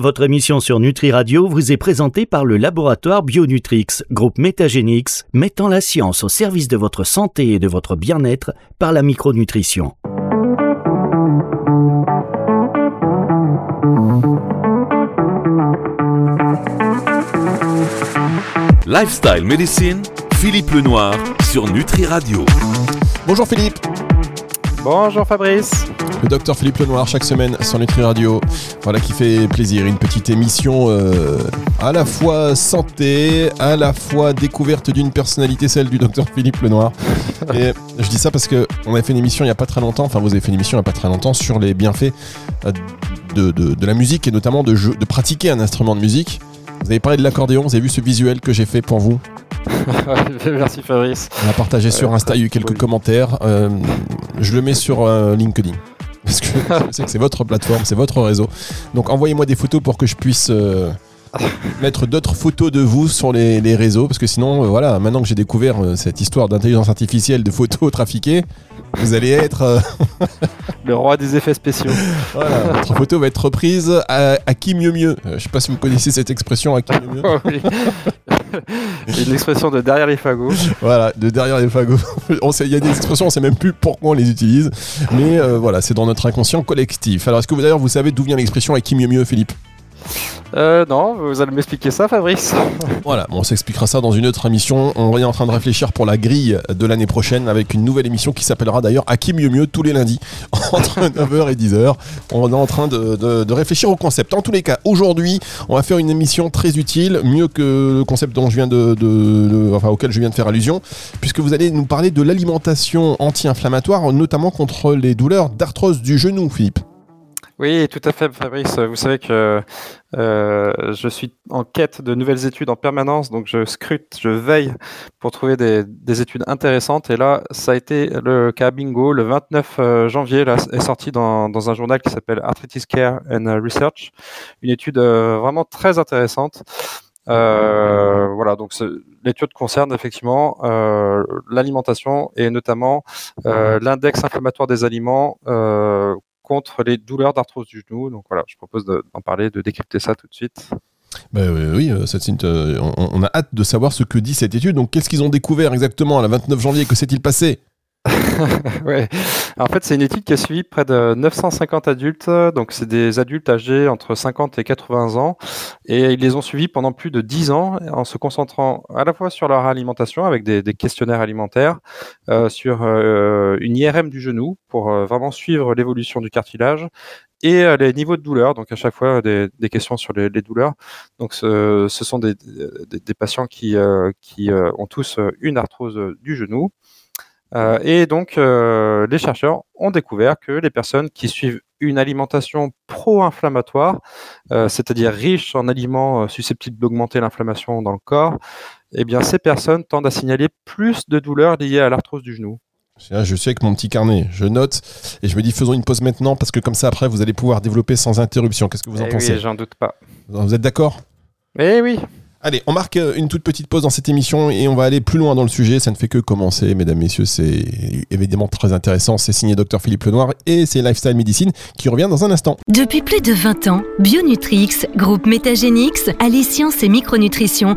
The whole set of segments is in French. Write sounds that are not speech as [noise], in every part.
Votre émission sur Nutri Radio vous est présentée par le laboratoire Bionutrix, groupe Métagénix, mettant la science au service de votre santé et de votre bien-être par la micronutrition. Lifestyle Medicine, Philippe Lenoir sur Nutri Radio. Bonjour Philippe. Bonjour Fabrice. Le docteur Philippe Lenoir chaque semaine sur Nutri Radio. Voilà qui fait plaisir. Une petite émission euh, à la fois santé, à la fois découverte d'une personnalité, celle du docteur Philippe Lenoir. Et je dis ça parce que on avait fait une émission il n'y a pas très longtemps, enfin vous avez fait une émission il n'y a pas très longtemps sur les bienfaits euh, de, de, la musique et notamment de, de pratiquer un instrument de musique. Vous avez parlé de l'accordéon, vous avez vu ce visuel que j'ai fait pour vous [laughs] Merci Fabrice. On a partagé sur Insta, il y a eu quelques commentaires. Euh, je le mets sur LinkedIn parce que [laughs] je sais que c'est votre plateforme, c'est votre réseau. Donc envoyez-moi des photos pour que je puisse euh, mettre d'autres photos de vous sur les, réseaux, parce que sinon, euh, voilà, maintenant que j'ai découvert euh, cette histoire d'intelligence artificielle de photos trafiquées, vous allez être [laughs] le roi des effets spéciaux. Voilà, votre photo va être reprise à, qui mieux mieux. je sais pas si vous connaissez cette expression à qui mieux mieux. oui. [laughs] une expression de derrière les fagots. Voilà, de derrière les fagots. [laughs] Il y a des expressions, on sait même plus pourquoi on les utilise, mais voilà, c'est dans notre inconscient collectif. Alors, est-ce que vous d'ailleurs vous savez d'où vient l'expression à qui mieux mieux, Philippe? Euh, non, vous allez m'expliquer ça, Fabrice. [laughs] Voilà, on s'expliquera ça dans une autre émission. On est en train de réfléchir pour la grille de l'année prochaine avec une nouvelle émission qui s'appellera d'ailleurs À qui mieux mieux tous les lundis [laughs] entre 9h et 10h. On est en train de, réfléchir au concept. En tous les cas, aujourd'hui, on va faire une émission très utile, mieux que le concept dont je viens de, enfin, auquel je viens de faire allusion, puisque vous allez nous parler de l'alimentation anti-inflammatoire, notamment contre les douleurs d'arthrose du genou, Philippe. Oui, tout à fait, Fabrice. Vous savez que euh, je suis en quête de nouvelles études en permanence, donc je scrute, je veille pour trouver des, études intéressantes. Et là, ça a été le cas bingo. Le 29 euh, janvier, là, est sorti dans, un journal qui s'appelle Arthritis Care and Research, une étude euh, vraiment très intéressante. voilà, donc l'étude concerne effectivement l'alimentation et notamment l'index inflammatoire des aliments contre les douleurs d'arthrose du genou. Donc voilà, je propose d'en parler, de décrypter ça tout de suite. Bah, oui, euh, euh, on, a hâte de savoir ce que dit cette étude. Donc qu'est-ce qu'ils ont découvert exactement le 29 janvier Que s'est-il passé? [laughs] ouais. En fait, c'est une étude qui a suivi près de 950 adultes. Donc, c'est des adultes âgés entre 50 et 80 ans. Et ils les ont suivis pendant plus de 10 ans en se concentrant à la fois sur leur alimentation avec des, questionnaires alimentaires, euh, sur euh, une IRM du genou pour euh, vraiment suivre l'évolution du cartilage et les niveaux de douleur. Donc, à chaque fois, des, questions sur les, douleurs. Donc, ce, sont des, patients qui, qui ont tous une arthrose du genou. Euh, et donc, euh, les chercheurs ont découvert que les personnes qui suivent une alimentation pro-inflammatoire, euh, c'est-à-dire riche en aliments susceptibles d'augmenter l'inflammation dans le corps, eh bien, ces personnes tendent à signaler plus de douleurs liées à l'arthrose du genou. Je suis avec mon petit carnet, je note et je me dis faisons une pause maintenant parce que comme ça après vous allez pouvoir développer sans interruption. Qu'est-ce que vous en eh pensez? Oui, j'en doute pas. Vous êtes d'accord? Eh oui. Allez, on marque euh, une toute petite pause dans cette émission et on va aller plus loin dans le sujet. Ça ne fait que commencer, mesdames, messieurs. C'est évidemment très intéressant. C'est signé Dr Philippe Lenoir et c'est Lifestyle Medicine qui revient dans un instant. Depuis plus de 20 ans, Bionutrix, groupe Métagénix, allie science et micronutrition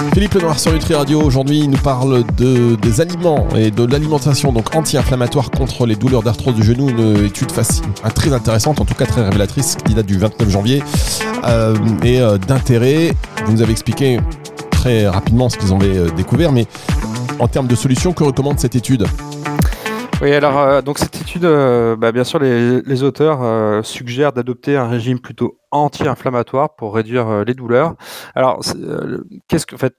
Philippe Lenoir sur Nutri Radio, aujourd'hui il nous parle de, des aliments et de l'alimentation donc anti-inflammatoire contre les douleurs d'arthrose du genou, une étude facile, très intéressante, en tout cas très révélatrice, qui date du 29 janvier, euh, et euh, d'intérêt. Vous nous avez expliqué très rapidement ce qu'ils avaient euh, découvert, mais en termes de solutions, que recommande cette étude? Oui, alors euh, donc cette étude, euh, bah, bien sûr, les, auteurs euh, suggèrent d'adopter un régime plutôt anti-inflammatoire pour réduire les douleurs. Alors, qu'est-ce que, en fait,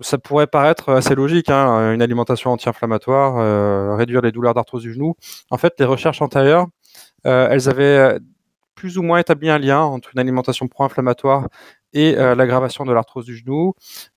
ça pourrait paraître assez logique, hein, une alimentation anti-inflammatoire, réduire les douleurs d'arthrose du genou. En fait, les recherches antérieures, elles avaient plus ou moins établi un lien entre une alimentation pro-inflammatoire et l'aggravation de l'arthrose du genou.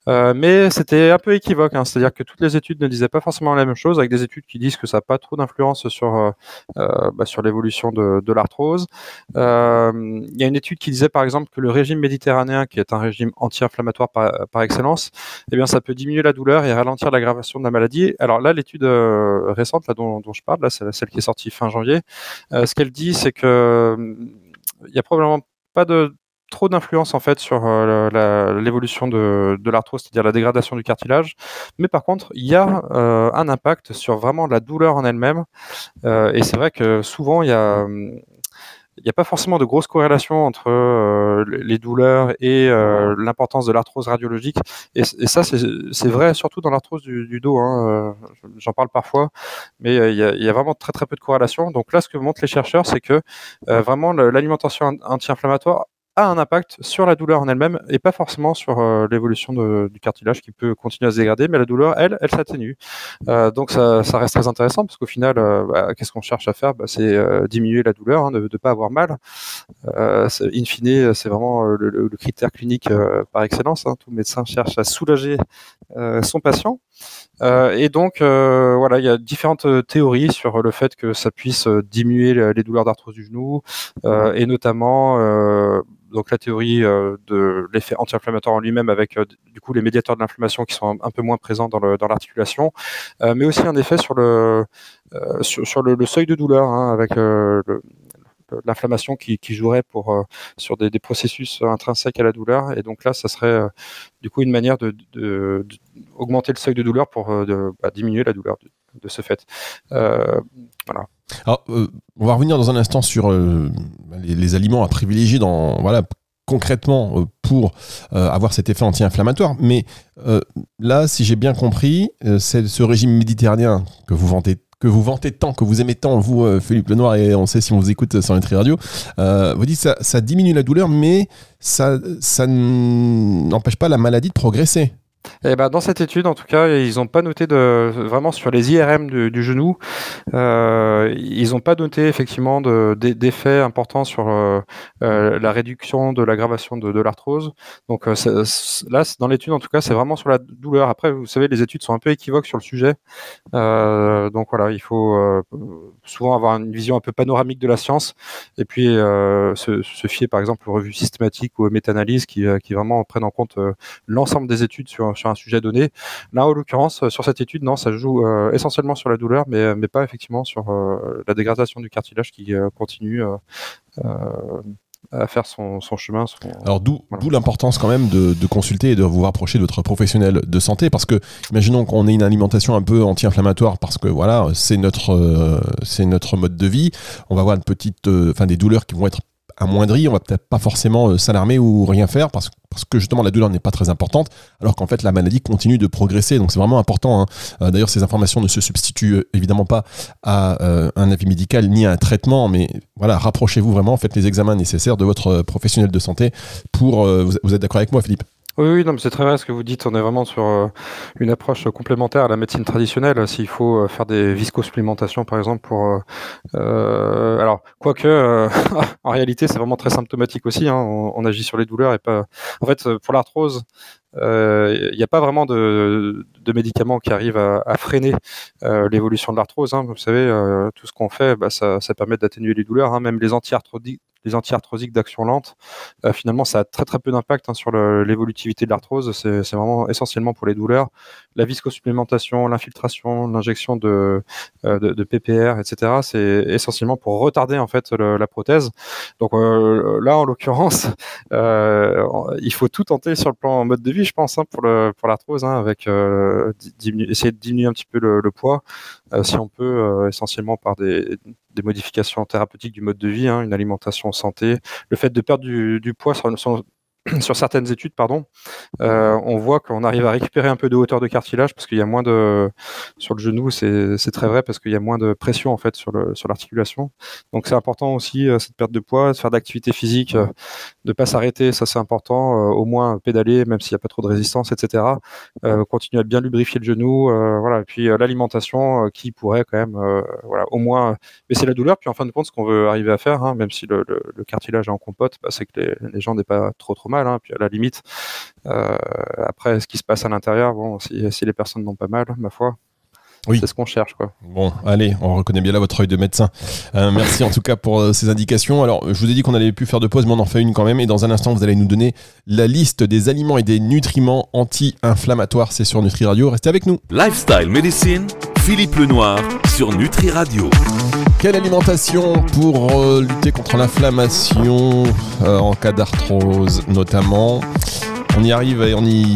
mais c'était un peu équivoque, hein. c'est-à-dire que toutes les études ne disaient pas forcément la même chose, avec des études qui disent que ça n'a pas trop d'influence sur, bah, sur l'évolution de, de l'arthrose. Il y a une étude qui disait par exemple que le régime méditerranéen, qui est un régime anti-inflammatoire par, par, excellence, eh bien, ça peut diminuer la douleur et ralentir l'aggravation de la maladie. Alors là, l'étude récente là, dont, je parle, là, c'est celle qui est sortie fin janvier, ce qu'elle dit, c'est que il y a probablement pas de trop d'influence en fait sur euh, l'évolution de, l'arthrose, c'est-à-dire la dégradation du cartilage. Mais par contre, il y a euh, un impact sur vraiment la douleur en elle-même. Euh, et c'est vrai que souvent, il y a, n'y a pas forcément de grosse corrélation entre les douleurs et l'importance de l'arthrose radiologique. Et, ça, c'est vrai surtout dans l'arthrose du, dos. Hein, J'en parle parfois, mais il y, y, a, vraiment très très peu de corrélation. Donc là, ce que montrent les chercheurs, c'est que vraiment l'alimentation anti-inflammatoire a un impact sur la douleur en elle-même et pas forcément sur euh, l'évolution du cartilage qui peut continuer à se dégrader, mais la douleur, elle, elle s'atténue. Euh, donc ça, reste très intéressant parce qu'au final, euh, bah, qu'est-ce qu'on cherche à faire? Bah, C'est diminuer la douleur, hein, de ne pas avoir mal. in fine, c'est vraiment le, critère clinique par excellence. Hein. Tout médecin cherche à soulager son patient. Et donc, voilà, il y a différentes théories sur le fait que ça puisse diminuer les douleurs d'arthrose du genou, et notamment donc la théorie euh, de l'effet anti-inflammatoire en lui-même avec euh, du coup les médiateurs de l'inflammation qui sont un, peu moins présents dans l'articulation, euh, mais aussi un effet sur le sur, le, seuil de douleur hein, avec l'inflammation qui, jouerait pour sur des, processus intrinsèques à la douleur. Et donc là ça serait du coup une manière de, augmenter le seuil de douleur pour bah, diminuer la douleur de, ce fait. Voilà alors, euh, on va revenir dans un instant sur euh, les, aliments à privilégier dans voilà concrètement euh, pour avoir cet effet anti-inflammatoire. Mais là, si j'ai bien compris, c'est ce régime méditerranéen que vous vantez que vous vantez tant, que vous aimez tant, vous, Philippe Lenoir, et on sait si on vous écoute sur Nutri Radio, vous dites ça, ça diminue la douleur, mais ça, ça n'empêche pas la maladie de progresser. Eh ben, dans cette étude, en tout cas, ils n'ont pas noté de, vraiment sur les IRM du, genou, euh, ils n'ont pas noté effectivement d'effets importants sur euh, euh, la réduction de l'aggravation de, l'arthrose. Donc là, dans l'étude, en tout cas, c'est vraiment sur la douleur. Après, vous savez, les études sont un peu équivoques sur le sujet. donc voilà, il faut souvent avoir une vision un peu panoramique de la science et puis se, fier, par exemple, aux revues systématiques ou aux méta-analyses qui, qui vraiment prennent en compte l'ensemble des études sur sur un sujet donné. Là, en l'occurrence, euh, sur cette étude, non, ça joue euh, essentiellement sur la douleur, mais, euh, mais pas effectivement sur la dégradation du cartilage qui continue à faire son, chemin. Alors d'où l'importance quand même de, consulter et de vous rapprocher de votre professionnel de santé parce que imaginons qu'on ait une alimentation un peu anti-inflammatoire parce que voilà c'est notre c'est notre mode de vie. On va avoir une petite enfin des douleurs qui vont être amoindries. On va peut-être pas forcément s'alarmer ou rien faire parce que justement la douleur n'est pas très importante, alors qu'en fait la maladie continue de progresser. Donc c'est vraiment important. Hein. Euh, d'ailleurs, ces informations ne se substituent euh, évidemment pas à euh, un avis médical ni à un traitement, mais voilà, rapprochez-vous vraiment, faites les examens nécessaires de votre professionnel de santé pour. vous êtes d'accord avec moi, Philippe? Oui, oui, non, mais c'est très vrai ce que vous dites. On est vraiment sur euh, une approche complémentaire à la médecine traditionnelle. S'il faut euh, faire des viscosupplémentations, par exemple, pour. Euh, euh alors, quoique, [laughs] en réalité, c'est vraiment très symptomatique aussi. Hein. On, agit sur les douleurs et pas. En fait, pour l'arthrose, il n'y a pas vraiment de, médicaments qui arrivent à, freiner l'évolution de l'arthrose. Hein. Vous savez, tout ce qu'on fait, bah, ça, permet d'atténuer les douleurs. Hein. Même les anti-arthrosiques les anti-arthrosiques d'action lente, finalement, ça a très très peu d'impact hein, sur l'évolutivité de l'arthrose. C'est vraiment essentiellement pour les douleurs. La viscosupplémentation, l'infiltration, l'injection de, de, PPR, etc. C'est essentiellement pour retarder en fait la prothèse. Donc là, en l'occurrence, il faut tout tenter sur le plan mode de vie je pense, hein, pour l'arthrose, hein, avec euh, essayer de diminuer un petit peu le, poids, euh, si on peut, euh, essentiellement par des, modifications thérapeutiques du mode de vie, hein, une alimentation santé, le fait de perdre du, poids [clears throat] sur certaines études, pardon, euh, on voit qu'on arrive à récupérer un peu de hauteur de cartilage parce qu'il y a moins de sur le genou, c'est très vrai parce qu'il y a moins de pression en fait sur le sur l'articulation. Donc c'est important aussi euh, cette perte de poids, de faire d'activité physique, euh, de pas s'arrêter, ça c'est important. Euh, au moins pédaler, même s'il n'y a pas trop de résistance, etc. continuer à bien lubrifier le genou, voilà. Et puis l'alimentation qui pourrait quand même, voilà, au moins baisser la douleur. Puis en fin de compte, ce qu'on veut arriver à faire, hein, même si le, cartilage est en compote, bah, c'est que les, les gens n'aient pas trop trop mal normal. Hein. Puis à la limite, après, ce qui se passe à l'intérieur, bon, si, si les personnes n'ont pas mal, ma foi, oui. C'est ce qu'on cherche. Quoi. Bon, allez, on reconnaît bien là votre œil de médecin. Euh, merci en tout cas pour euh, ces indications. Alors, je vous ai dit qu'on allait plus faire de pause, mais on en fait une quand même. Et dans un instant, vous allez nous donner la liste des aliments et des nutriments anti-inflammatoires. C'est sur Nutri Radio. Restez avec nous. Lifestyle Medicine, Philippe Lenoir sur Nutri Radio. Quelle alimentation pour euh, lutter contre l'inflammation en cas d'arthrose notamment? On y arrive et on y,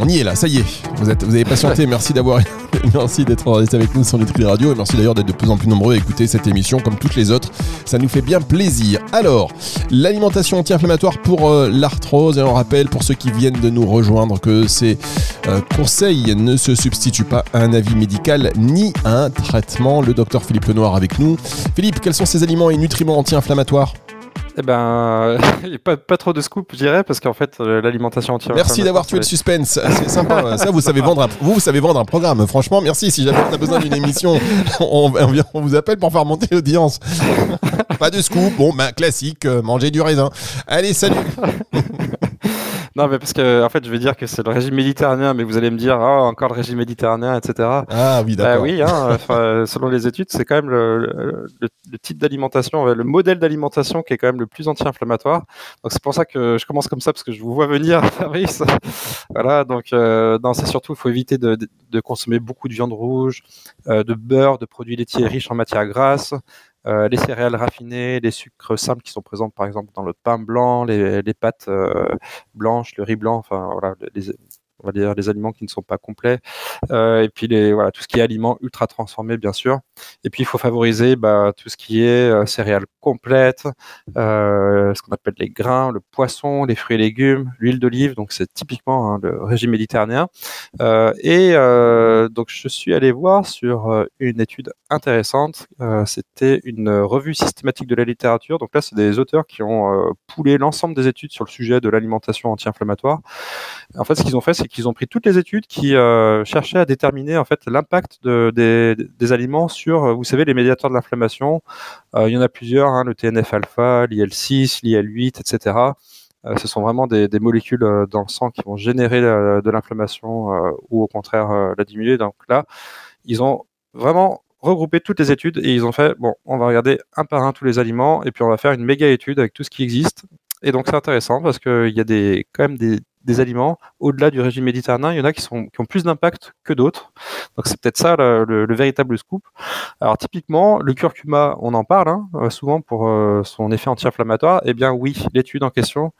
on y est là, ça y est. Vous, êtes, vous avez patienté, [laughs] merci d'avoir [laughs] merci d'être resté avec nous sur Nutri Radio et merci d'ailleurs d'être de plus en plus nombreux à écouter cette émission comme toutes les autres. Ça nous fait bien plaisir. Alors, l'alimentation anti-inflammatoire pour euh, l'arthrose et on rappelle pour ceux qui viennent de nous rejoindre que ces euh, conseils ne se substituent pas à un avis médical ni à un traitement. Le docteur Philippe Lenoir avec nous. Philippe, quels sont ces aliments et nutriments anti-inflammatoires? Eh ben, [laughs] pas, pas trop de scoop, je dirais, parce qu'en fait, euh, l'alimentation entière. Merci d'avoir tué le suspense. C'est sympa. Ça, vous savez vendre. Un, vous, vous savez vendre un programme. Franchement, merci. Si jamais on a besoin d'une émission, [laughs] on, on, vous appelle pour faire monter l'audience. pas de scoop. Bon, ben, classique. Euh, manger du raisin. Allez, salut. Non, mais parce que en fait, je vais dire que c'est le régime méditerranéen, mais vous allez me dire, oh, encore le régime méditerranéen, etc. Ah oui, d'accord. Bah, oui, hein, [laughs] selon les études, c'est quand même le, le, type d'alimentation, le modèle d'alimentation qui est quand même le plus anti-inflammatoire. Donc c'est pour ça que je commence comme ça parce que je vous vois venir, [laughs] Fabrice. voilà, donc euh, non, c'est surtout, il faut éviter de, de, consommer beaucoup de viande rouge, euh, de beurre, de produits laitiers riches en matières grasses. Euh, les céréales raffinées, les sucres simples qui sont présents par exemple dans le pain blanc, les, pâtes euh, blanches, le riz blanc, enfin voilà, les, on va dire les aliments qui ne sont pas complets, euh, et puis les, voilà, tout ce qui est aliments ultra transformés, bien sûr. Et puis il faut favoriser bah, tout ce qui est céréales complètes, euh, ce qu'on appelle les grains, le poisson, les fruits et légumes, l'huile d'olive, donc c'est typiquement hein, le régime méditerranéen. Euh, et euh, donc je suis allé voir sur une étude intéressante, c'était une revue systématique de la littérature, donc là c'est des auteurs qui ont poulé l'ensemble des études sur le sujet de l'alimentation anti-inflammatoire. En fait ce qu'ils ont fait c'est qu'ils ont pris toutes les études qui cherchaient à déterminer en fait l'impact de, des, des, aliments sur, vous savez, les médiateurs de l'inflammation. Il y en a plusieurs, hein, le TNF-alpha, l'IL6, l'IL8, etc. Euh, ce sont vraiment des, molécules euh, dans le sang qui vont générer de l'inflammation ou au contraire la diminuer. Donc là, ils ont vraiment regroupé toutes les études et ils ont fait bon, on va regarder un par un tous les aliments et puis on va faire une méga étude avec tout ce qui existe. Et donc c'est intéressant parce qu'il y a des, quand même des, des aliments au-delà du régime méditerranéen. Il y en a qui, sont, qui ont plus d'impact que d'autres. Donc c'est peut-être ça le, véritable scoop. Alors typiquement, le curcuma, on en parle hein, euh, souvent pour euh, son effet anti-inflammatoire. Eh bien oui, l'étude en question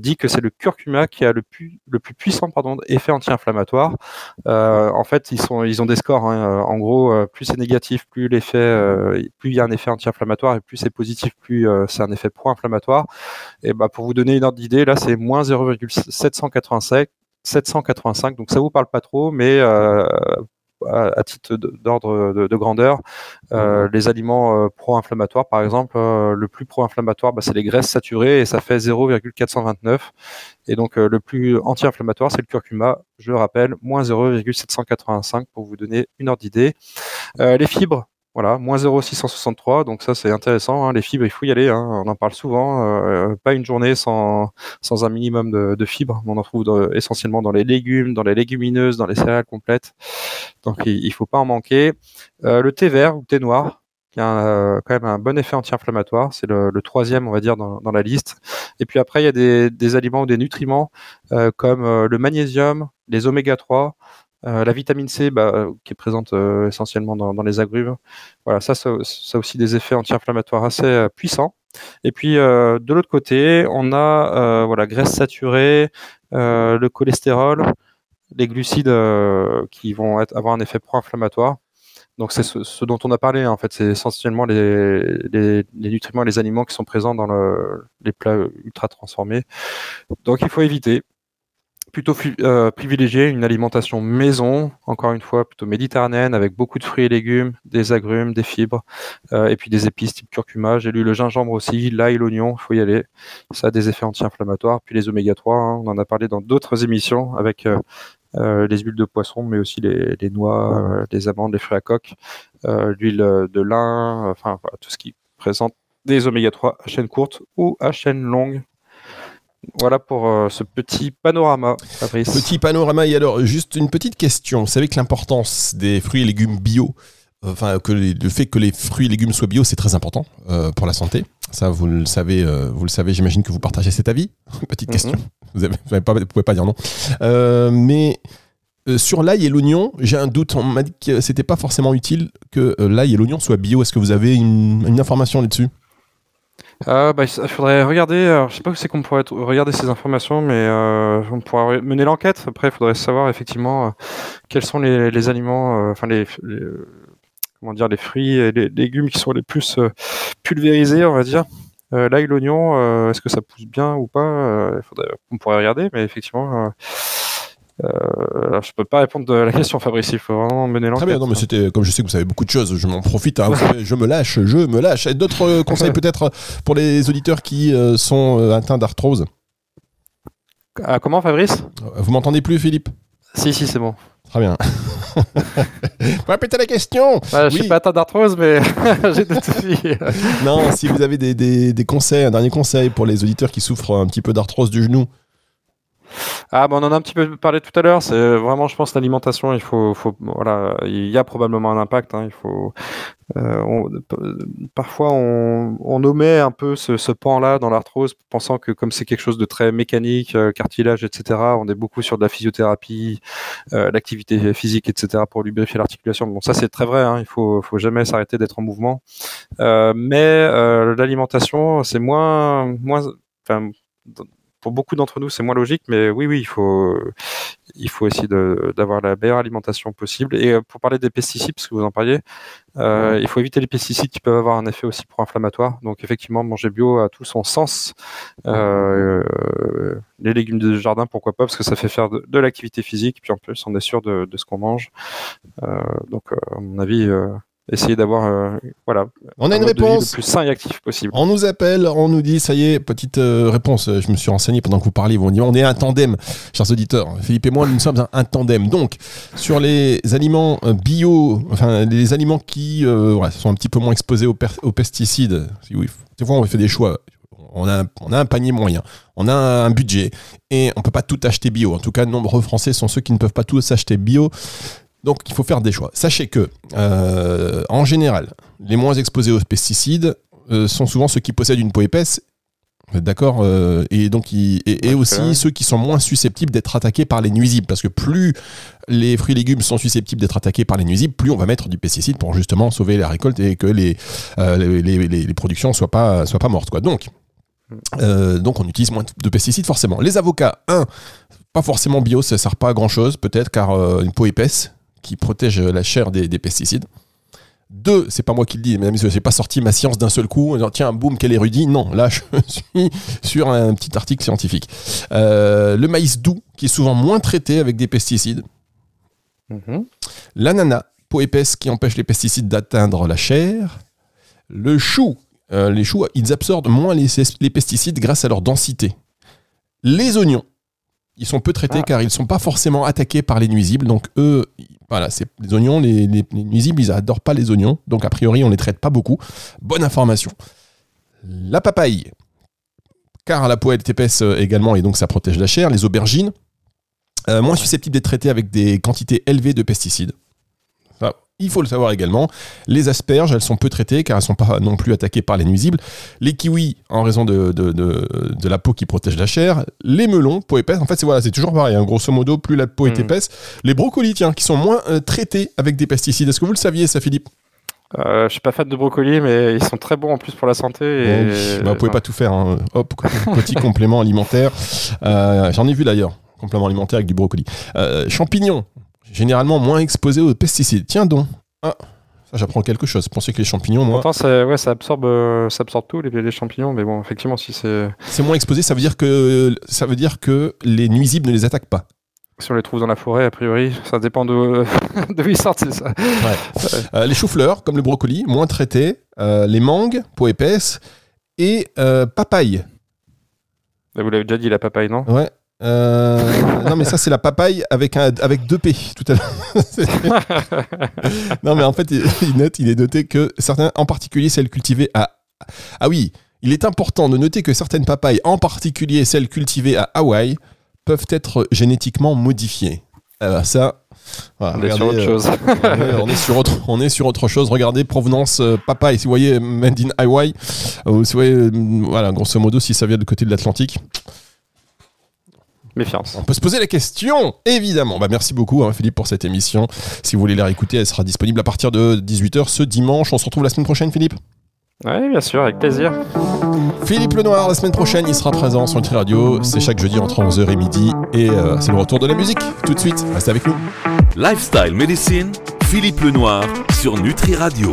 dit que c'est le curcuma qui a le plus, le plus puissant effet anti-inflammatoire. Euh, en fait, ils, sont, ils ont des scores. Hein. En gros, euh, plus c'est négatif, plus l'effet, euh, plus il y a un effet anti-inflammatoire, et plus c'est positif, plus c'est un effet pro-inflammatoire. Et bah, pour vous donner une ordre d'idée, là, c'est moins 0,785. 785, donc ça vous parle pas trop, mais euh, à, titre d'ordre de, grandeur, euh, mhm. les aliments euh, pro-inflammatoires, par exemple, euh, le plus pro-inflammatoire, bah, c'est les graisses saturées et ça fait 0,429. Et donc le plus anti-inflammatoire, c'est le curcuma, je le rappelle, moins 0,785 pour vous donner une ordre d'idée. les fibres, voilà, moins 0,663, donc ça c'est intéressant. Hein. Les fibres, il faut y aller, hein. on en parle souvent. Euh, pas une journée sans, sans un minimum de, fibres. On en trouve essentiellement dans les légumes, dans les légumineuses, dans les céréales complètes. Donc il, il faut pas en manquer. Euh, le thé vert ou thé noir, qui a euh, quand même un bon effet anti-inflammatoire. C'est le, troisième, on va dire, dans, la liste. Et puis après, il y a des, des aliments ou des nutriments comme le magnésium, les oméga 3, euh, la vitamine C, bah, euh, qui est présente euh, essentiellement dans, les agrumes, voilà, ça, ça, a aussi des effets anti-inflammatoires assez puissants. Et puis de l'autre côté, on a voilà graisse saturée, le cholestérol, les glucides qui vont avoir un effet pro-inflammatoire. Donc c'est ce, dont on a parlé en fait, c'est essentiellement les, nutriments les aliments qui sont présents dans le, les plats ultra transformés. Donc il faut éviter plutôt euh, privilégier une alimentation maison, encore une fois plutôt méditerranéenne, avec beaucoup de fruits et légumes, des agrumes, des fibres, euh, et puis des épices type curcuma. J'ai lu le gingembre aussi, l'ail, l'oignon, il faut y aller. Ça a des effets anti-inflammatoires. Puis les oméga 3, hein, on en a parlé dans d'autres émissions avec euh, euh, les huiles de poisson, mais aussi les, noix, les amandes, les fruits à coque, l'huile de lin, enfin voilà, tout ce qui présente des oméga 3 à chaîne courte ou à chaîne longue Voilà pour euh, ce petit panorama, Fabrice. Petit panorama. Et alors, juste une petite question. Vous savez que l'importance des fruits et légumes bio, enfin, que les- le fait que les fruits et légumes soient bio, c'est très important euh, pour la santé. Ça, vous le savez, euh, vous le savez. J'imagine que vous partagez cet avis. [laughs] Petite Mhm. question. Vous, avez, vous vous pouvez pas dire non. Euh, mais sur l'ail et l'oignon, j'ai un doute. On m'a dit que c'était pas forcément utile que l'ail et l'oignon soient bio. Est-ce que vous avez une, une information là-dessus? Ah, bah, il faudrait regarder, alors, je sais pas où c'est qu'on pourrait regarder ces informations, mais euh, on pourra mener l'enquête. Après, il faudrait savoir effectivement euh, quels sont les, les aliments, euh, enfin les, les, euh, comment dire, les fruits et les légumes qui sont les plus euh, pulvérisés, on va dire. Euh, L'ail, l'oignon, euh, est-ce que ça pousse bien ou pas? Euh, faudrait, On pourrait regarder, mais effectivement, euh, euh, alors, je peux pas répondre à la question, Fabrice. Il faut vraiment mener l'enquête. Très bien, non, mais c'était comme je sais que vous savez beaucoup de choses, je m'en profite. hein, vous savez, je me lâche, je me lâche. D'autres euh, conseils peut-être pour les auditeurs qui euh, sont euh, atteints d'arthrose? Ah, comment, Fabrice? Vous m'entendez plus, Philippe? Si, si, c'est bon. Très bien. [laughs] Faut répéter la question. Je Oui. suis pas atteint d'arthrose, mais [laughs] j'ai des soucis. Non, si vous avez des, des- des conseils, un dernier conseil pour les auditeurs qui souffrent un petit peu d'arthrose du genou. Ah, bah, on en a un petit peu parlé tout à l'heure. C'est vraiment, je pense, l'alimentation. Il faut, il y a probablement un impact. hein, il faut, euh, parfois, on, on omet un peu ce, ce pan-là dans l'arthrose, pensant que comme c'est quelque chose de très mécanique, euh, cartilage, etc. On est beaucoup sur de la physiothérapie, euh, l'activité physique, etc. pour lubrifier l'articulation. Bon, ça c'est très vrai. Hein, il faut, faut jamais s'arrêter d'être en mouvement. Euh, mais l'alimentation, c'est moins, moins, pour beaucoup d'entre nous, c'est moins logique, mais oui, oui, il faut, il faut essayer d'avoir la meilleure alimentation possible. Et euh, pour parler des pesticides, parce que vous en parliez, euh, il faut éviter les pesticides qui peuvent avoir un effet aussi pro-inflammatoire. Donc effectivement, manger bio a tout son sens. Euh, les légumes de jardin, pourquoi pas, parce que ça fait faire de, de l'activité physique, puis en plus, on est sûr de, de ce qu'on mange. Euh, donc, à mon avis, essayer d'avoir, euh, voilà, On a un une réponse. le plus sain et actif possible. On nous appelle, on nous dit, ça y est, petite euh, réponse. Je me suis renseigné pendant que vous parliez. On dit, on est un tandem, chers auditeurs. Philippe et moi, nous sommes un, un tandem. Donc, sur les aliments euh, bio, enfin, les aliments qui euh, voilà, sont un petit peu moins exposés aux, aux pesticides. Si oui, des fois, on fait des choix. On a, un, on a un panier moyen, on a un budget et on peut pas tout acheter bio. En tout cas, nombreux Français sont ceux qui ne peuvent pas tous acheter bio. Donc, il faut faire des choix. Sachez que, euh, en général, les moins exposés aux pesticides euh, sont souvent ceux qui possèdent une peau épaisse. D'accord euh, Et donc, ils- et, et aussi ceux qui sont moins susceptibles d'être attaqués par les nuisibles. Parce que plus les fruits et légumes sont susceptibles d'être attaqués par les nuisibles, plus on va mettre du pesticide pour justement sauver la récolte et que les, les, les- les- les productions soient pas, soient pas mortes. Quoi. Donc, euh, donc, on utilise moins de pesticides forcément. Les avocats, un, pas forcément bio, ça sert pas à grand chose, peut-être car euh, une peau épaisse qui protège la chair des, des pesticides. Deux, c'est pas moi qui le dis, mesdames et messieurs, j'ai pas sorti ma science d'un seul coup en disant tiens, boum, quel érudit. Non, là, je [laughs] suis sur un petit article scientifique. Euh, le maïs doux, qui est souvent moins traité avec des pesticides. Mhm. L'ananas, peau épaisse qui empêche les pesticides d'atteindre la chair. Le chou, euh, les choux, ils absorbent moins les, les pesticides grâce à leur densité. Les oignons, ils sont peu traités Ah. car ils sont pas forcément attaqués par les nuisibles. Donc eux, voilà, c'est les oignons, les, les- les nuisibles, ils adorent pas les oignons. Donc a priori, on les traite pas beaucoup. Bonne information. La papaye, car la peau est épaisse euh, également et donc ça protège la chair. Les aubergines, euh, moins susceptibles d'être traitées avec des quantités élevées de pesticides. Il faut le savoir également. Les asperges, elles sont peu traitées car elles sont pas non plus attaquées par les nuisibles. Les kiwis, en raison de, de, de- de la peau qui protège la chair. Les melons, peau épaisse. En fait, c'est voilà, toujours pareil. hein. Grosso modo, plus la peau est Mm. épaisse. Les brocolis, tiens, qui sont moins euh, traités avec des pesticides. Est-ce que vous le saviez, ça, Philippe? Euh, je suis pas fan de brocoli, mais ils sont très bons en plus pour la santé. Et... Bon. Bah, vous pouvez pas tout faire. hein. Hop, [laughs] petit complément alimentaire. Euh, J'en ai vu d'ailleurs, complément alimentaire avec du brocoli. Euh, champignons, généralement moins exposés aux pesticides. Tiens donc. Ah, ça j'apprends quelque chose. Je pensais que les champignons, moi, Pourtant, ça, ouais, ça absorbe, euh, ça absorbe tout les, les champignons, mais bon, effectivement, si c'est, c'est moins exposé. Ça veut dire que ça veut dire que les nuisibles ne les attaquent pas. si on les trouve dans la forêt, a priori, ça dépend de [laughs] d'où ils sortent, c'est ça. Euh, les choux-fleurs, comme le brocoli, moins traités. Euh, les mangues, peau épaisse. Et papaye. Vous l'avez déjà dit, la papaye, non? Ouais. Euh, non mais ça c'est la papaye avec un avec deux p tout à l'heure. [laughs] [laughs] Non mais en fait il, note il est noté que certains en particulier celles cultivées à ah oui Il est important de noter que certaines papayes, en particulier celles cultivées à Hawaï, peuvent être génétiquement modifiées. Alors ça, voilà, on, est sur autre euh, chose. on, est, sur autre, on est sur autre chose. Regardez provenance euh, papaye. Si vous voyez Made in Hawaii, vous voyez, voilà, grosso modo, si ça vient du côté de l'Atlantique, Méfiance. On peut se poser la question, évidemment. Bah, merci beaucoup, hein, Philippe, pour cette émission. Si vous voulez la réécouter, elle sera disponible à partir de 18h ce dimanche. On se retrouve la semaine prochaine, Philippe Oui, bien sûr, avec plaisir. Philippe Lenoir, la semaine prochaine, il sera présent sur Nutri Radio. C'est chaque jeudi entre 11h et midi. Et euh, c'est le retour de la musique. Tout de suite, restez avec nous. Lifestyle Medicine, Philippe Lenoir sur Nutri Radio.